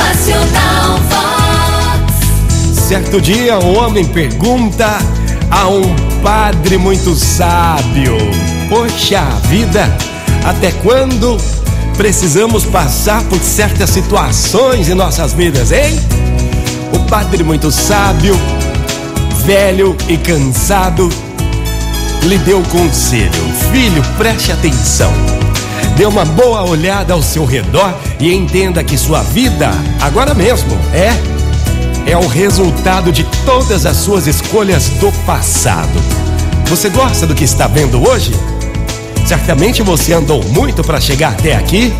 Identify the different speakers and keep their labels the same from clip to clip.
Speaker 1: Motivacional Vox.
Speaker 2: Certo dia, um homem pergunta a um padre muito sábio: Poxa vida, até quando precisamos passar por certas situações em nossas vidas, hein? O padre muito sábio, velho e cansado, lhe deu conselho: Filho, preste atenção. Dê uma boa olhada ao seu redor e entenda que sua vida, agora mesmo, é é o resultado de todas as suas escolhas do passado. Você gosta do que está vendo hoje? Certamente você andou muito para chegar até aqui.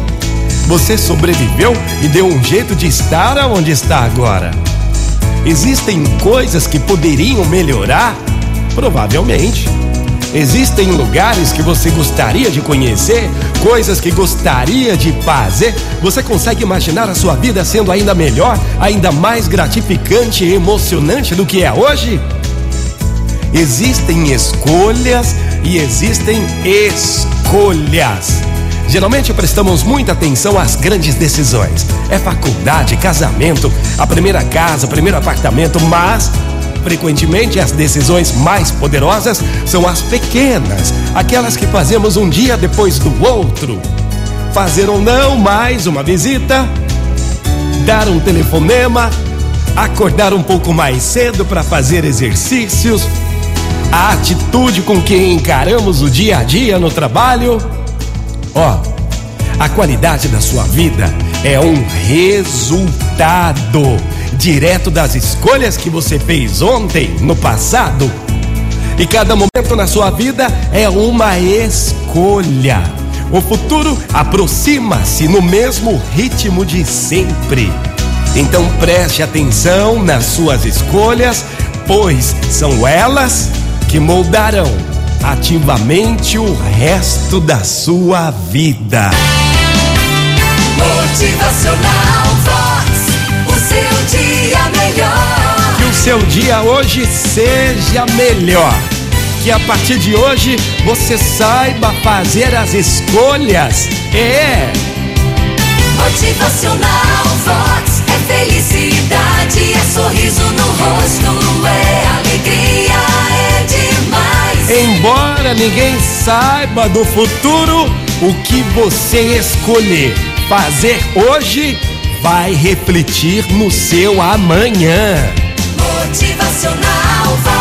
Speaker 2: Você sobreviveu e deu um jeito de estar onde está agora. Existem coisas que poderiam melhorar? Provavelmente. Existem lugares que você gostaria de conhecer, coisas que gostaria de fazer. Você consegue imaginar a sua vida sendo ainda melhor, ainda mais gratificante e emocionante do que é hoje? Existem escolhas e existem escolhas. Geralmente prestamos muita atenção às grandes decisões. É faculdade, casamento, a primeira casa, o primeiro apartamento, mas frequentemente as decisões mais poderosas são as pequenas, aquelas que fazemos um dia depois do outro. Fazer ou não mais uma visita, dar um telefonema, acordar um pouco mais cedo para fazer exercícios, a atitude com que encaramos o dia a dia no trabalho. Ó, a qualidade da sua vida é um resultado direto das escolhas que você fez ontem, no passado. E cada momento na sua vida é uma escolha. O futuro aproxima-se no mesmo ritmo de sempre. Então preste atenção nas suas escolhas, pois são elas que moldarão ativamente o resto da sua vida.
Speaker 1: Motivacional seu dia
Speaker 2: hoje seja melhor. Que a partir de hoje você saiba fazer as escolhas. É.
Speaker 1: Motivacional Vox. É felicidade, é sorriso no rosto, é alegria, é demais.
Speaker 2: Embora ninguém saiba do futuro, o que você escolher fazer hoje vai refletir no seu amanhã.
Speaker 1: Motivacional.